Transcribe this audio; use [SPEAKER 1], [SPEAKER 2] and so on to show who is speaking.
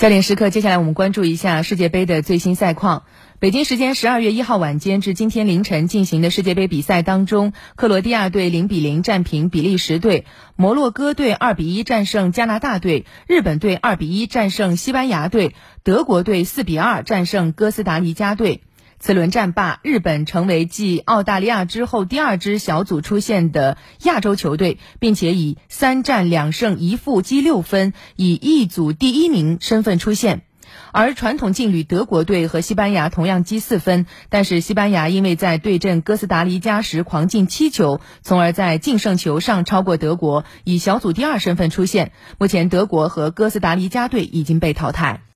[SPEAKER 1] 焦点时刻，接下来我们关注一下世界杯的最新赛况。北京时间十二月一号晚间至今天凌晨进行的世界杯比赛当中，克罗地亚队零比零战平比利时队，摩洛哥队二比一战胜加拿大队，日本队二比一战胜西班牙队，德国队四比二战胜哥斯达黎加队。此轮战罢，日本成为继澳大利亚之后第二支小组出现的亚洲球队，并且以三战两胜一负积六分，以一组第一名身份出现。而传统劲旅德国队和西班牙同样积四分，但是西班牙因为在对阵哥斯达黎加时狂进七球，从而在净胜球上超过德国，以小组第二身份出现。目前，德国和哥斯达黎加队已经被淘汰。